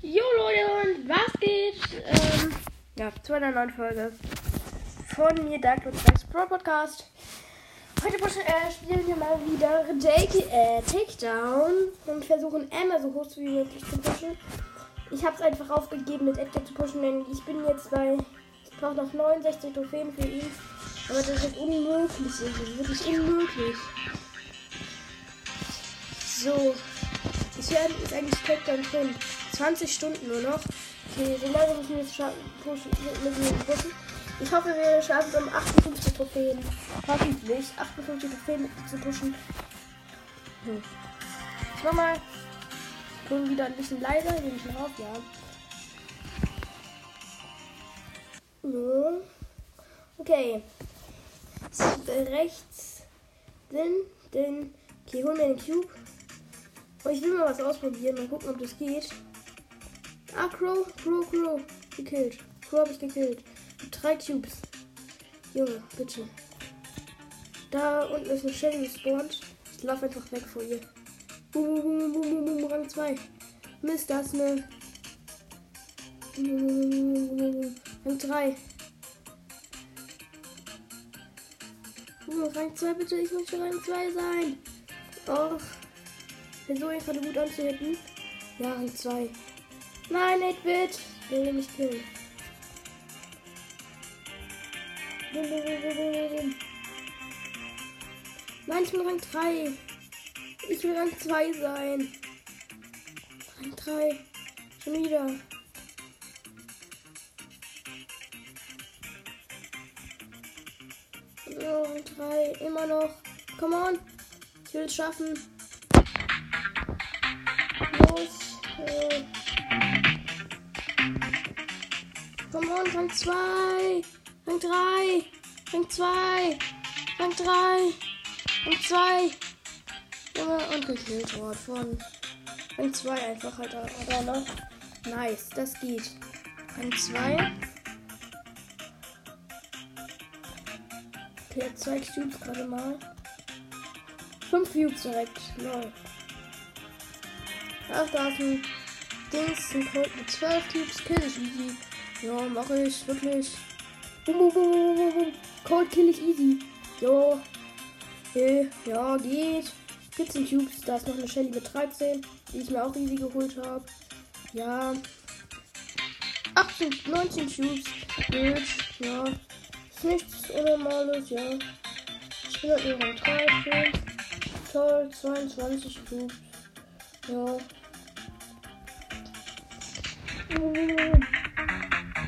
Jo Leute und was geht? Ähm, ja, zu einer neuen Folge von mir, Dark Snacks Pro Podcast. Heute äh, spielen wir mal wieder Jake, äh, Takedown und versuchen Emma so hoch wie möglich zu pushen. Ich habe es einfach aufgegeben mit Edgar zu pushen, denn ich bin jetzt bei, ich brauche noch 69 Trophäen für ihn. Aber das ist unmöglich, das ist wirklich unmöglich. So, ich werde ist eigentlich Takedown drin. 20 Stunden nur noch. Okay, so lange müssen wir jetzt pushen, müssen wir pushen. Ich hoffe, wir schaffen es um 58 Trophäen. Hoffentlich 58 Trophäen zu pushen. Hm. Ich mach mal Ton wieder ein bisschen leiser, nehme ich auf, ja. So. Okay. Rechts. Den, den. Okay, hol mir den Cube. Und ich will mal was ausprobieren. Mal gucken, ob das geht. Ah, Crow, Crow, Crow. Gekillt. Crow habe ich gekillt. Drei Cubes. Junge, bitte. Da unten ist eine Shelly gespawnt. Ich laufe einfach weg vor ihr. Boom, boom, boom, boom, boom, Rang 2. Mist, das ist eine. Rang 3. Rang 2, bitte. Ich möchte Rang 2 sein. Och. Versuche gerade gut anzuhitten. Ja, Rang 2. Nein, 8-Bit. Der will mich killen. Nein, ich bin Rang 3. Ich will Rang 2 sein. Rang 3. Schon wieder. Rang 3. Immer noch. Come on. Ich will es schaffen. Rang 2. Rang 3. Rang 2. Rang 3. Rang 2. Junge, und worden von Rang 2 einfach halt oder noch. Nice, das geht. Rang 2. Okay, zwei Cubes gerade mal. Fünf Cubes direkt. Lol. Ach, da ist ein Dings, ein Colt mit 12 Cubes. Kill ich easy. Ja, mache ich, wirklich. Bum, bum, bum, bum, bum. Cold kill ich easy. Jo. Okay, ja, geht. 14 Cubes. Da ist noch eine Shelly mit 13, die ich mir auch easy geholt habe. Ja. 18, 19 Cubes. Geht. Ja. Ist nichts Unnormales, ja. Ich bin halt nur Rang 3, schön. Toll, 22 Cubes. Ja.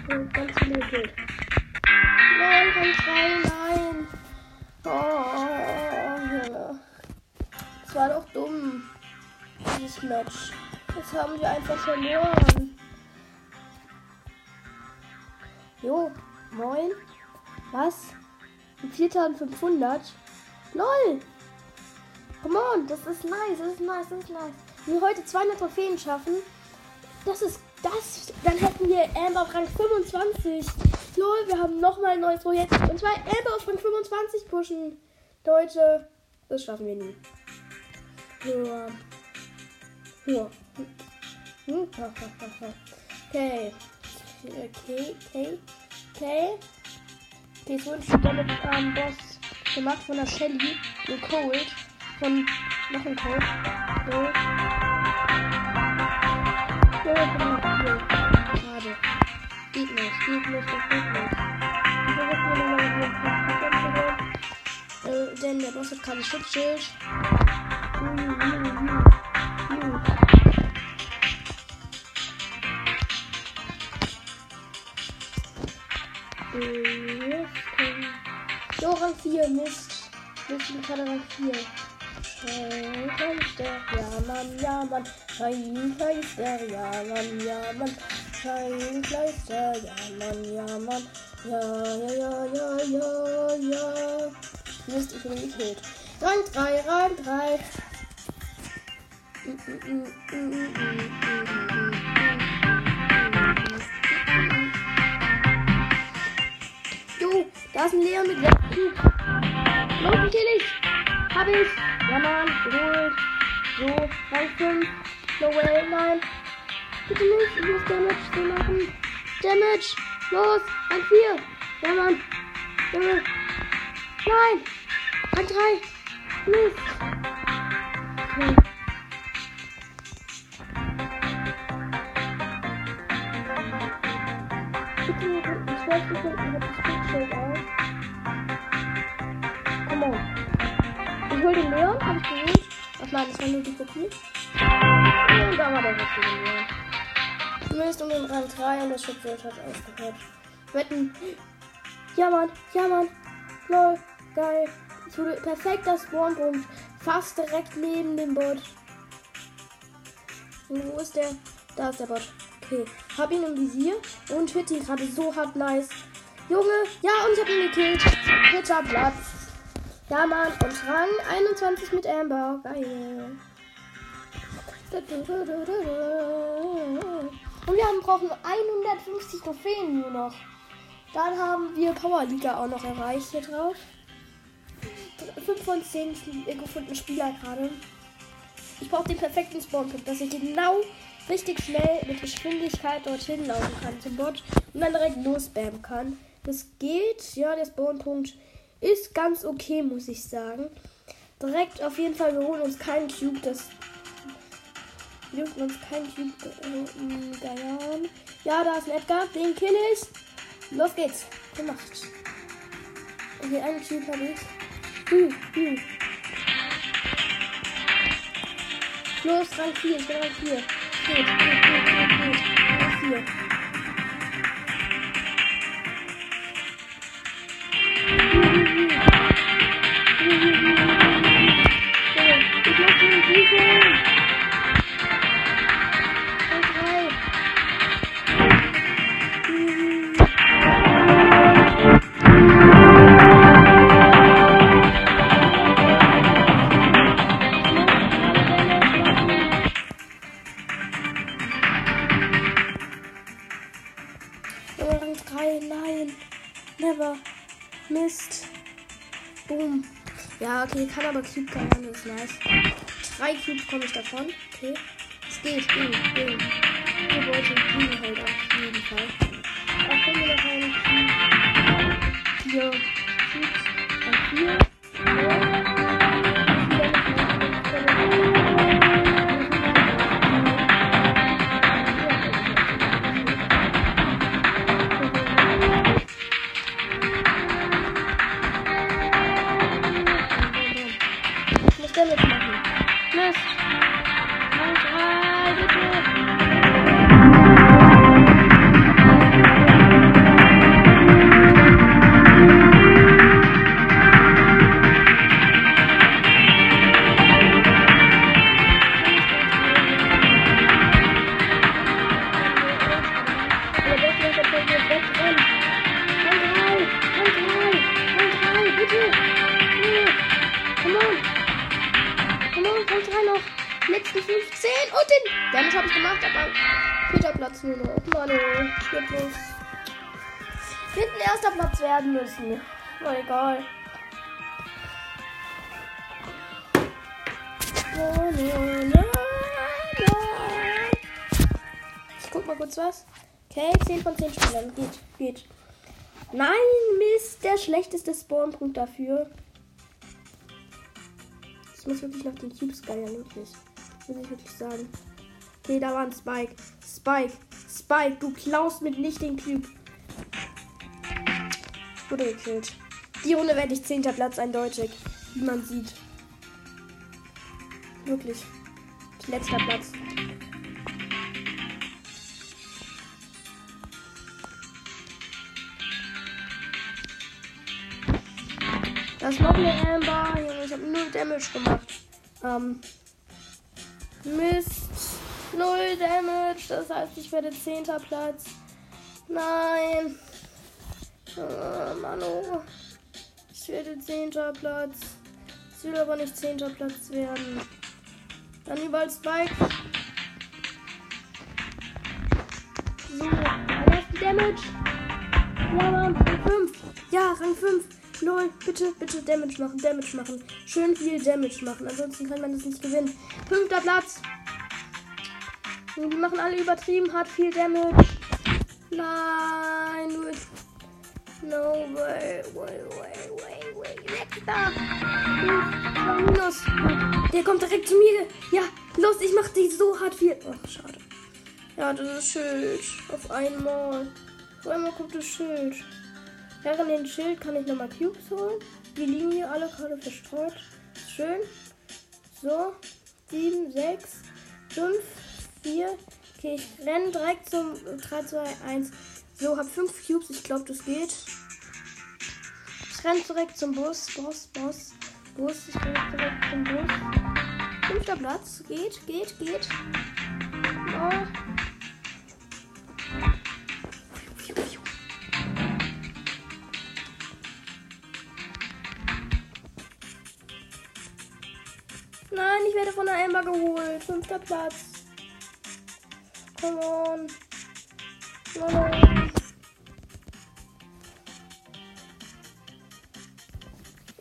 Und ganz viele gekillt. Nein, Rang 3, nein. Oh, das war doch dumm. Dieses Match. Das haben wir einfach verloren. Jo, moin. Was? 4500? LOL! Come on, das ist nice, das ist nice, das ist nice. Wenn wir heute 200 Trophäen schaffen, das ist das. Dann hätten wir Amber auf Rang 25. Lol, wir haben nochmal ein neues Projekt. Und zwar Amber auf Rang 25 pushen. Leute, das schaffen wir nie. Ja. Ja. Okay. Okay, okay, okay. Okay, wurde schon damit ähm, Boss gemacht von der Shelly. Ein Cold. Von noch ein Cold. So. So. Geht nicht, geht nicht, das geht nicht. Ich versuche mir nochmal mit äh, Denn der Boss hat kein Schutzschild. Uh, uh, uh, uh. So, Rang 4, Mist. Ich bin gerade Rang 4. Schein ist der, ja Mann, ja Mann. Schein ist der, ja Mann, ja Mann. Schein ist der, ja Mann, ja Mann. Ja, ja, ja, ja, ja, ja. Mist, ich bin gekillt. Rang 3, Rang 3. Jo, da ist ein Leon mit Cube. Los, ich? Hab ich. Ja, Mann, geholt. So, Rang 5. No way, nein. Bitte nicht. Ich muss Damage zu machen. Damage. Los. Rang 4. Ja, Mann. Junge. Nein. Rang 3. Mist. Okay. Bitte nur in 12 Sekunden wird das Bildschirm auf. Come on. Ich hol den Leon, hab ich geholt. Ach nein, das war nur die Kopie. Und da war der richtige Leon. Zumindest um den Rang 3 und das Schutzschild hat aufgehört. Wetten. Ja, Mann. Ja, Mann. Lol. Geil. Ich wurde perfekter Spawnpunkt. Fast direkt neben dem Bot. Und wo ist der? Da ist der Bot. Okay. Hab ihn im Visier und hit ihn gerade so hart nice. Junge. Ja, und ich hab ihn gekillt. Dritter Platz. Ja, Mann. Und Rang 21 mit Amber. Geil. Und wir haben, brauchen 150 Trophäen nur noch. Dann haben wir Powerliga auch noch erreicht hier drauf. 5 von 10 gefundene Spieler gerade. Ich brauche den perfekten Spawnpunkt, dass ich genau richtig schnell mit Geschwindigkeit dorthin laufen kann zum Bot und dann direkt losspammen kann. Das geht. Ja, der Spawnpunkt ist ganz okay, muss ich sagen. Direkt auf jeden Fall, wir holen uns keinen Cube. Das wir dürfen uns keinen äh, geiern. Ja, da ist ein Edgar. Den kill ich. Los geht's. Gemacht. Okay, einen Cube habe ich. Hm, hm. Los, Rang 4. Ich bin Rang 4. Gut, gut, gut, gut, gut. Rang 4. Okay, kann aber Cube geiern, das ist nice. Drei Cubes komme ich davon. Okay. Es geht, ging, ging. Wir wollten kriegen halt auf jeden Fall. Auch wenn wir noch einen Cube. Vier Cubes. Und vier. Schlechteste Spawnpunkt dafür. Ich muss wirklich nach den Cubes geiern, wirklich. Muss ich wirklich sagen. Okay, da war ein Spike. Spike, Spike, du klaust mit nicht den Cube. Wurde gekillt. Die Runde werde ich 10. Platz eindeutig. Wie man sieht. Wirklich. Letzter Platz. Ist noch eine Amber. Junge, ich habe null Damage gemacht. Ähm. Mist. Null Damage. Das heißt, ich werde 10. Platz. Nein. Oh, Mano. Ich werde 10. Platz. Ich will aber nicht 10. Platz werden. Dann überall Spike. So, Damage. Ja, Rang 5. Ja, Rang 5. Lol, bitte, bitte Damage machen, Damage machen. Schön viel Damage machen, ansonsten kann man das nicht gewinnen. Fünfter Platz. Die machen alle übertrieben hart viel Damage. Nein, nur. No way, way, way, way, way. Weg da. Minus. Der kommt direkt zu mir. Ja, los, ich mach dich so hart viel. Ach, schade. Ja, das ist Schild. Auf einmal. Auf einmal kommt das Schild. Während den Schild kann ich nochmal Cubes holen. Die liegen hier alle gerade verstreut. Schön. So. 7, 6, 5, 4. Okay, ich renne direkt zum 3, 2, 1. So, hab 5 Cubes. Ich glaube, das geht. Ich renne direkt zum Bus. Bus, Bus. Bus. Ich renne direkt zum Bus. Fünfter Platz. Geht, geht, geht. Oh. Geholt. Fünfter Platz. Come on. Nein.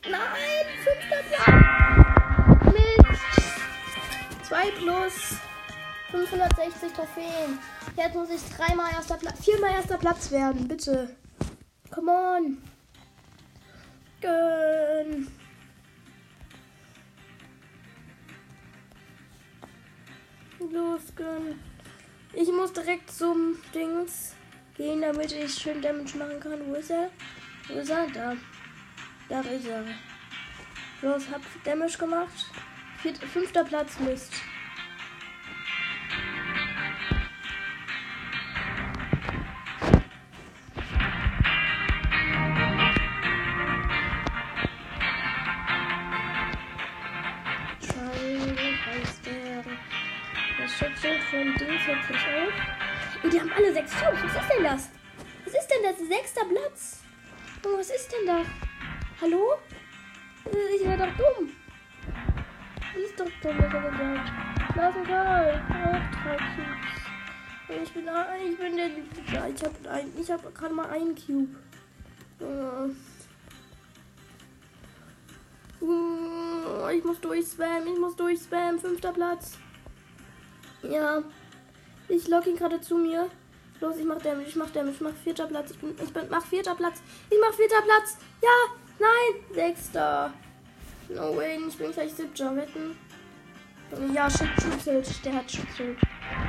Nein, fünfter Platz. Mit 2 plus 560 Trophäen. Jetzt muss ich dreimal erster Platz, viermal erster Platz werden, bitte. Dings gehen, damit ich schön Damage machen kann. Wo ist er? Wo ist er? Da. Da ist er. Los, hab Damage gemacht. Fünfter Platz, Mist. Ich bin, der. Ja, ich habe ein, ich hab gerade mal einen Cube. Ich muss durchspammen, ich muss durchspammen. Fünfter Platz. Ja. Ich lock ihn gerade zu mir. Los, ich mach Damage, ich mach Damage, ich mach vierter Platz. Ich bin, ich bin, mach vierter Platz. Ich mach vierter Platz. Ja, nein, sechster. No way, ich bin gleich siebter. Wetten. Ja, Schutzschild, der hat Schutzschild.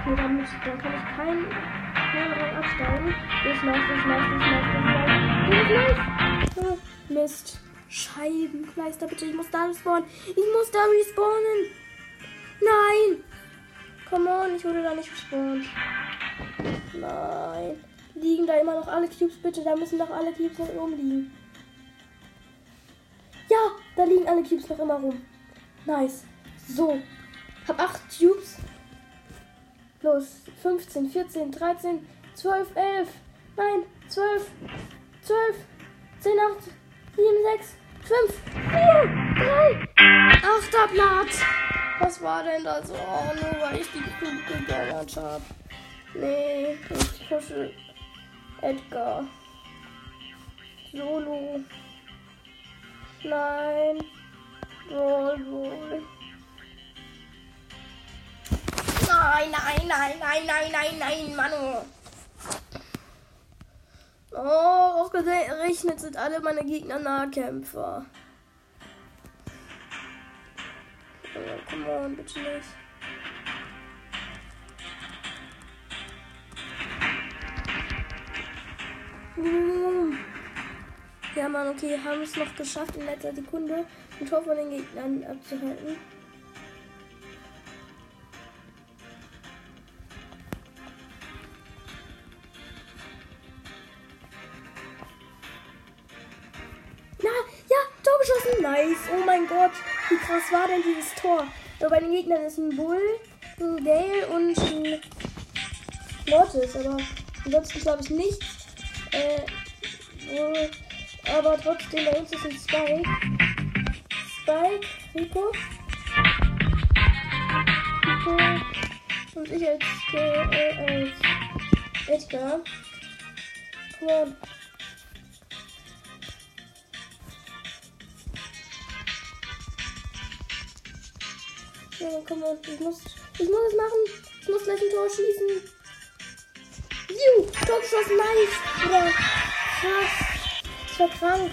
Muss, dann kann ich keinen kein Rang absteigen. Ich mach, ich mach, ich mach, ich mach. Ich mach. Oh, Mist. Scheibenkleister, bitte, ich muss da respawnen. Ich muss da respawnen. Nein. Come on, ich wurde da nicht gespawnt. Nein. Liegen da immer noch alle Cubes, bitte? Da müssen doch alle Cubes noch rumliegen. Ja, da liegen alle Cubes noch immer rum. Nice. So. Hab 8 Cubes. Los. 15, 14, 13, 12, 11. Nein, 12, 12, 10, 8, 7, 6, 5, 4, 3. Achter Platz. Was war denn das? Oh, nur weil ich die Cube gegönnt habe. Nee, ich pushe Edgar. Solo. Nein. Roll, roll. Nein, nein, nein, nein, nein, nein, nein, Manu. Oh, ausgerechnet sind alle meine Gegner Nahkämpfer. Oh, come on, bitte nicht. Ja, Mann, okay, haben es noch geschafft, in letzter Sekunde ein Tor von den Gegnern abzuhalten. Geschossen. Nice. Oh mein Gott. Wie krass war denn dieses Tor? So, bei den Gegnern ist ein Bull, ein Gale und ein Mortis. Aber ansonsten glaube ich nichts. Äh, aber trotzdem, bei uns ist ein Spike. Spike, Rico. Rico. Und ich als, äh, als Edgar. Come on. Ja, komm on, ich muss, ich muss es machen. muss gleich ein Tor schießen. Juhu, Tor geschossen, nice. Oder krass. Das war krank.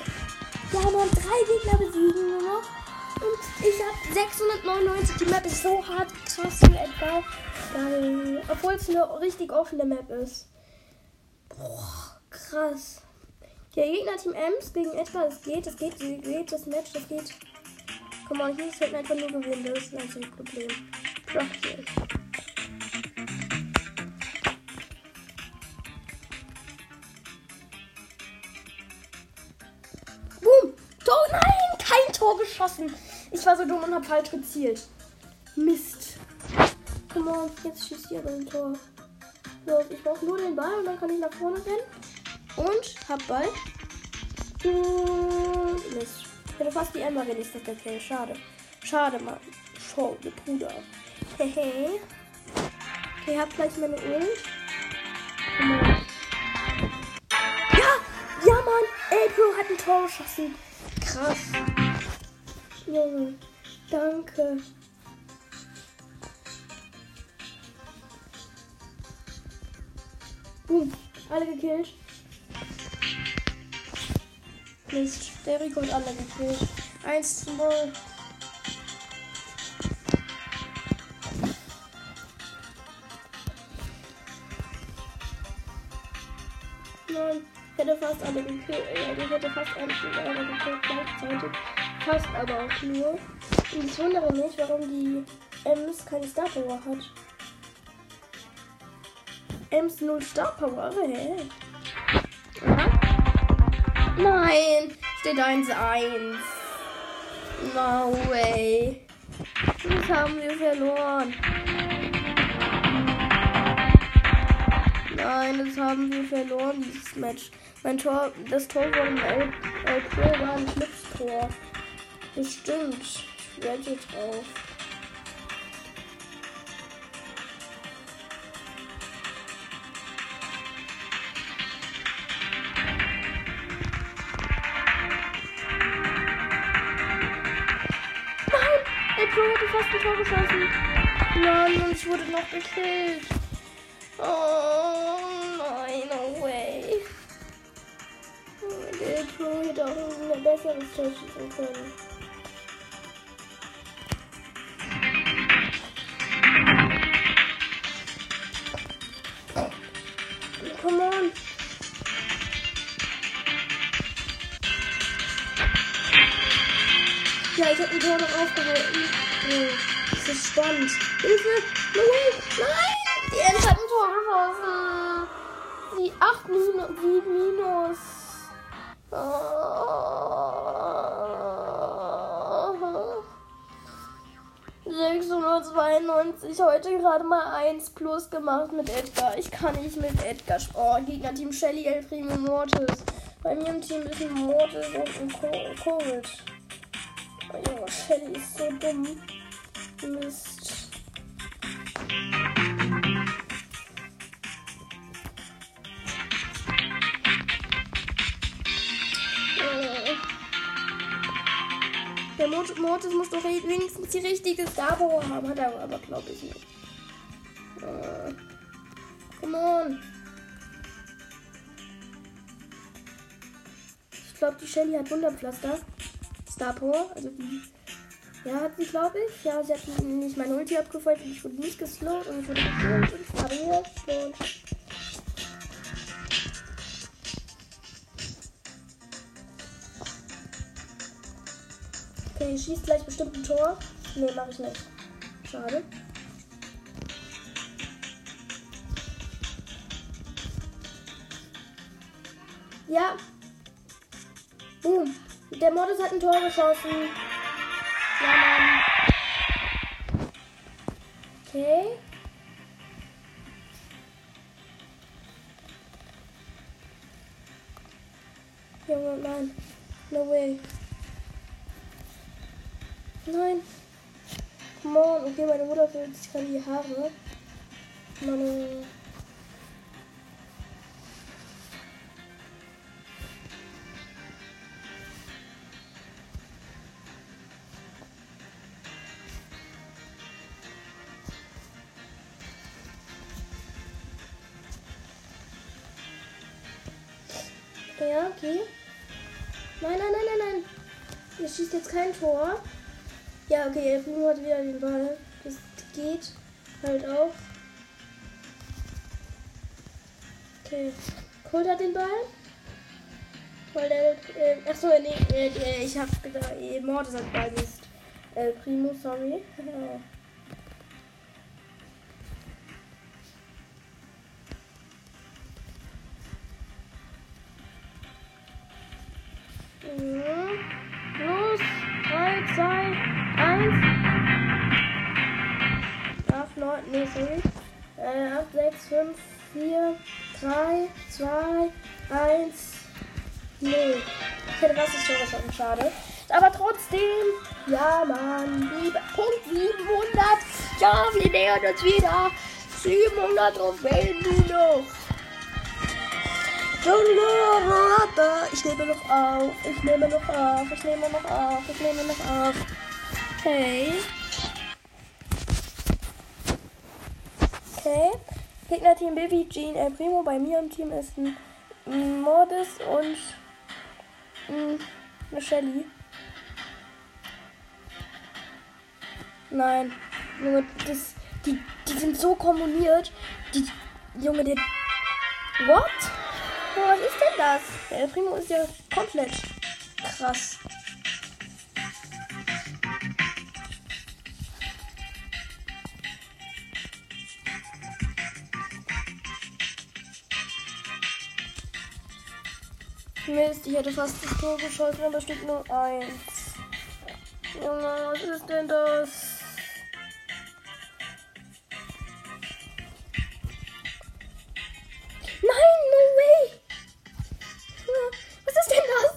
Haben noch drei Gegner besiegen nur noch. Und ich habe 699. Die Map ist so hart krass für etwa. Obwohl es eine richtig offene Map ist. Boah, krass. Ja, Gegner-Team Ems gegen etwa, das geht, das geht, das geht, das Match, das geht. Komm mal, ich muss halt einfach nur gewinnen, das ist natürlich ein Problem. Praktisch. Boom! Tor, nein! Kein Tor geschossen! Ich war so dumm und hab falsch gezielt. Mist. Komm on, jetzt schießt ihr aber ein Tor. So, ich brauche nur den Ball und dann kann ich nach vorne rennen. Und hab Ball. Hm, Mist. Ich hätte fast die Emma wenigstens der Kill. Schade. Schade, Mann. Schau, ihr Bruder. Hehe. okay, hab gleich meine Ult. Ja! Ja, Mann! April hat ein Tor geschossen. Krass. Junge. Danke. Boom. Alle gekillt. Mist. Der Rico hat alle gekillt. 1 zu 0. Nein, ich hätte fast alle gekillt. Ja, ich hätte fast alle gekillt gleichzeitig. Fast aber auch nur. Und ich wundere mich, warum die Ems keine Star Power hat. Ems 0 Star Power, hä? Aha. Nein, steht 1-1. No way. Das haben wir verloren. Nein, das haben wir verloren, dieses Match. Mein Tor, das Tor von El, El war ein Schlipstor. Bestimmt. Ich wette drauf. Fast ein Tor geschossen. Nein, und ich wurde noch gekillt. Oh nein, no way. Der Pro hätte auch ein besseres Tor schießen können. Ja, ich hab ein Tor noch aufgehalten. Das ist spannend. Hilfe! Way! Nein! Die Ents hat ein Tor geschossen. Die 8 minus, 7 minus. Oh. 692 heute gerade mal 1 plus gemacht mit Edgar. Ich kann nicht mit Edgar. Oh, Gegner-Team Shelly, El Primo, Mortis. Bei mir im Team ist ein Mortis und ein Co- Cold. Oh, Shelly ist so dumm. Mist. Äh. Der Mort Mortis muss doch wenigstens die richtige Star haben. Hat er aber, glaube ich, nicht. Äh. Come on. Ich glaube, die Shelly hat Wunderpflaster. Star Power. Also die. Ja, hat sie, glaube ich. Ja, sie hat nicht meine Ulti abgefeuert und ich wurde nicht geslowt und ich wurde geslowt und ich habe hier geslowt. Okay, ich schießt gleich bestimmt ein Tor. Nee, mache ich nicht. Schade. Ja. Der Modus hat ein Tor geschossen. Ja, Mann. Okay. Junge, nein. No way. Nein. Come on. Okay, meine Mutter fällt sich gerade die Haare. Meine. Jetzt kein Tor. Ja, okay, El Primo hat wieder den Ball. Das geht halt auch. Okay. Colt hat den Ball. Weil der. Äh, achso, nee, äh, ich hab gedacht, äh, Mordes hat Ball. Ist El Primo, sorry. 5, 4, 3, 2, 1. Nee. Ich hätte was ist schon schade. Aber trotzdem, ja, Mann. Punkt 700. Ja, wir nähern uns wieder. 700 Trophäen nur noch. Ich nehme noch auf. Ich nehme noch auf. Ich nehme noch auf. Ich nehme noch auf. Okay. Okay. Gegnerteam Baby Jean El Primo. Bei mir im Team ist ein Mordes und eine Shelly. Nein. Junge, das, die, die sind so kombiniert. Die, Junge, der. What? was ist denn das? Der El Primo ist ja komplett krass. Mist, ich hätte fast das Tor geschossen, aber steht nur eins. Junge, was ist denn das? Nein, no way! Was ist denn das?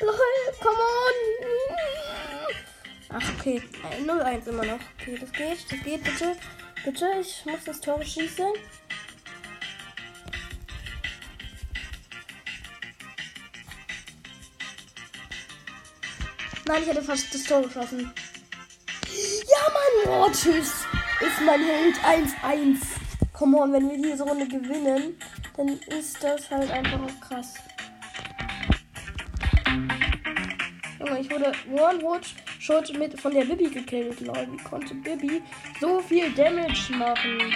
Lol, come on! Ach, okay. 0-1 immer noch. Okay, das geht, das geht, bitte. Bitte, ich muss das Tor schießen. Nein, ich hätte fast das Tor geschossen. Ja, Mann, oh, tschüss. Ist mein Held 1-1. Come on, wenn wir diese Runde gewinnen, dann ist das halt einfach auch krass. Junge, ich wurde One-Shot mit von der Bibi gekillt. Lol, wie konnte Bibi so viel Damage machen?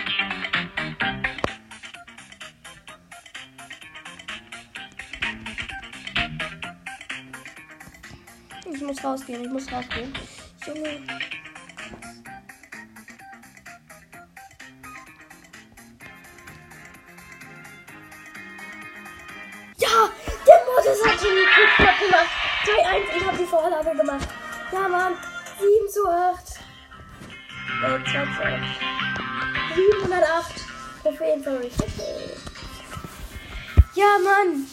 Muss rausgehen, ich muss rausgehen. Junge. Ja, der Modus hat schon die Kickback gemacht. 2-1, ich habe die Vorlage gemacht. Ja, Mann. 7 zu 8. Äh, 2 zu 8. 708 Trophäen für mich. Ja, Mann.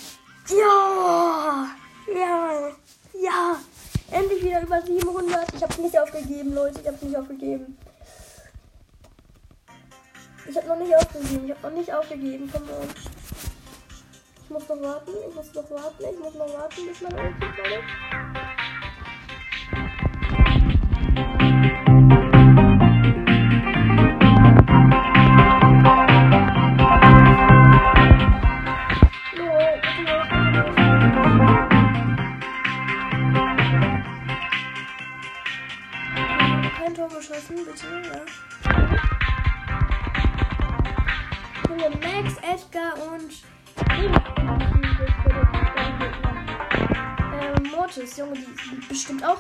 Ja. Ja. Ja. Endlich wieder über 700. Ich habe nicht aufgegeben, Leute. Ich habe nicht aufgegeben. Ich habe noch nicht aufgegeben. Ich habe noch nicht aufgegeben. Komm on. Ich muss noch warten. Ich muss noch warten. Ich muss noch warten, bis meine Ulti kommt.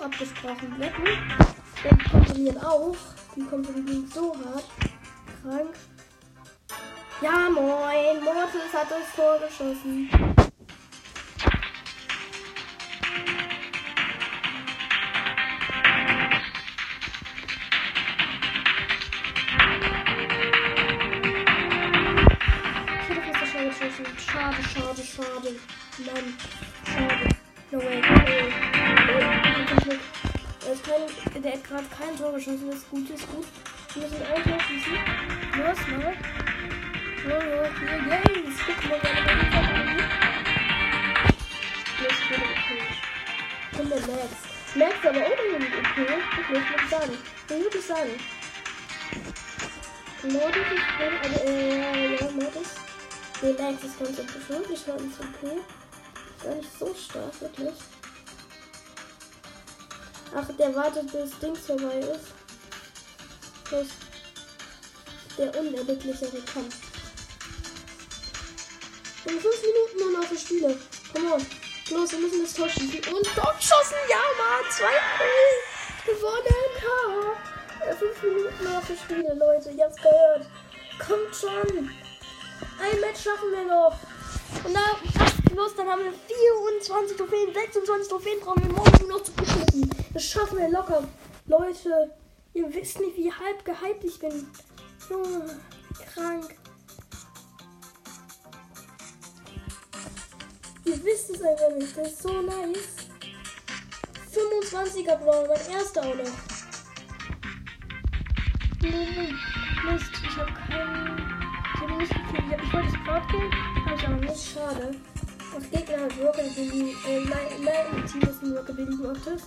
Abgesprochen. Wetten? Die kontrollieren auch. Die kontrollieren so hart. Krank. Ja, moin. Mortis hat das Tor hat kein Tor geschossen. Das ist gut, das ist gut. Wir müssen ein Tor schießen. Los, mal. So, hier, Games. Guck mal, meine Mann. Los, ich bin gekillt. Und der Max. Max ist aber auch irgendwie okay. Wirklich, muss ich sagen. Muss ich wirklich sagen. Modus ist drin, also, äh, ja, Modus. Nee, Max ist ganz interessant. Ich war nicht okay. Gar nicht so stark, wirklich. Ach, der wartet, bis Dings vorbei ist. Plus der unerbittlichere Kampf. In fünf Minuten nur noch für Spiele. Come on. Los, wir müssen das Tor. Und Tor geschossen. Ja, Mann. 2 Gewonnen. Ha. Fünf Minuten noch für Spiele, Leute. Ihr habt's gehört. Kommt schon. Ein Match schaffen wir noch. Und dann, los, dann haben wir 24 Trophäen, 26 Trophäen brauchen wir morgen noch zu beschließen. Das schaffen wir locker. Leute, ihr wisst nicht, wie halb gehypt ich bin. Junge, krank. Ihr wisst es einfach nicht. Das ist so nice. 25er Brawl, mein erster auch noch. Mist, ich habe keinen. Ich habe nicht viel. Ich, ich wollte das Brawl gehen, habe ich aber nicht. Schade. Das Gegner hat Rockabilly. Äh, mein, Team ist ein Rockabilly Mortis.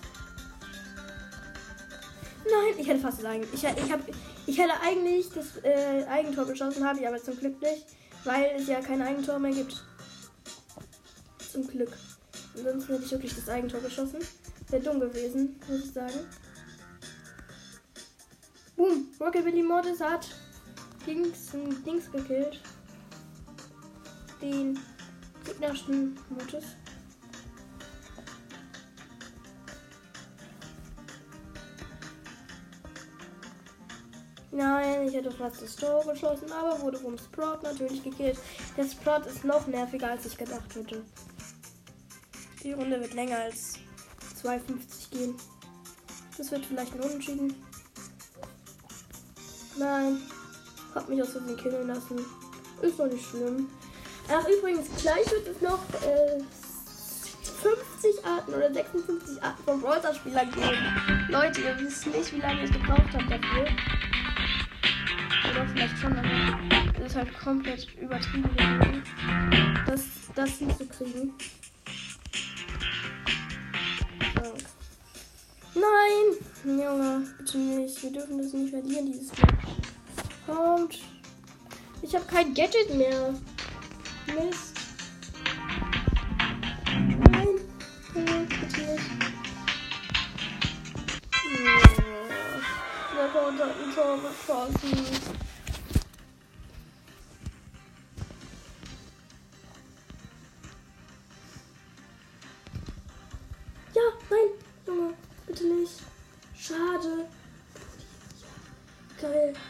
Nein, ich hätte fast sagen. Ich, ich, hab, ich hätte eigentlich das äh, Eigentor geschossen, habe ich aber zum Glück nicht, weil es ja kein Eigentor mehr gibt. Zum Glück. Ansonsten hätte ich wirklich das Eigentor geschossen. Wäre dumm gewesen, muss ich sagen. Boom, Rockabilly Mortis hat Dings, Dings gekillt. Den gegnerischen Mortis. Nein, ich hätte fast das Tor geschossen, aber wurde vom Sprout natürlich gekillt. Der Sprout ist noch nerviger, als ich gedacht hätte. Die Runde wird länger als 2,50 gehen. Das wird vielleicht ein Unentschieden. Nein. Hab mich aus Versehen killen lassen. Ist doch nicht schlimm. Ach, übrigens, gleich wird es noch äh, 50 Arten oder 56 Arten von Brawler-Spielern geben. Leute, ihr wisst nicht, wie lange ich gebraucht habe dafür. Oder vielleicht schon, es ist halt komplett übertrieben das, das hinzukriegen. So. Nein! Junge, bitte nicht. Wir dürfen das nicht verlieren, dieses Match. Kommt. Ich habe kein Gadget mehr. Mist. Nein. Nein, bitte nicht. Hat ein Tor geschossen.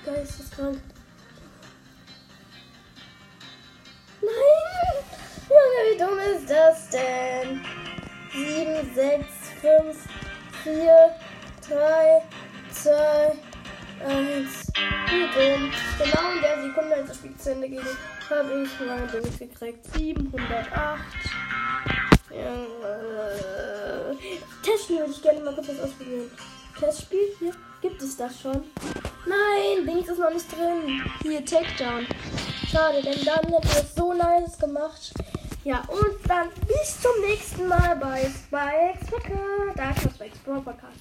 Geil, geil ist das krank. Nein! Junge, wie dumm ist das denn? 7, 6, 5, 4, 3, 2, 1. Wie dumm. Genau in der Sekunde, als das Spiel zu Ende ging, habe ich mein Ding gekriegt. 708. Ja, äh, Testspiel würde ich gerne mal kurz ausprobieren. Testspiel? Hier gibt es das schon. Nein, ist noch nicht drin. Hier, Takedown. Schade, denn dann hätte ich es so nice gemacht. Ja, und dann bis zum nächsten Mal bei Spikes Podcast. Da ist Spikes Podcast.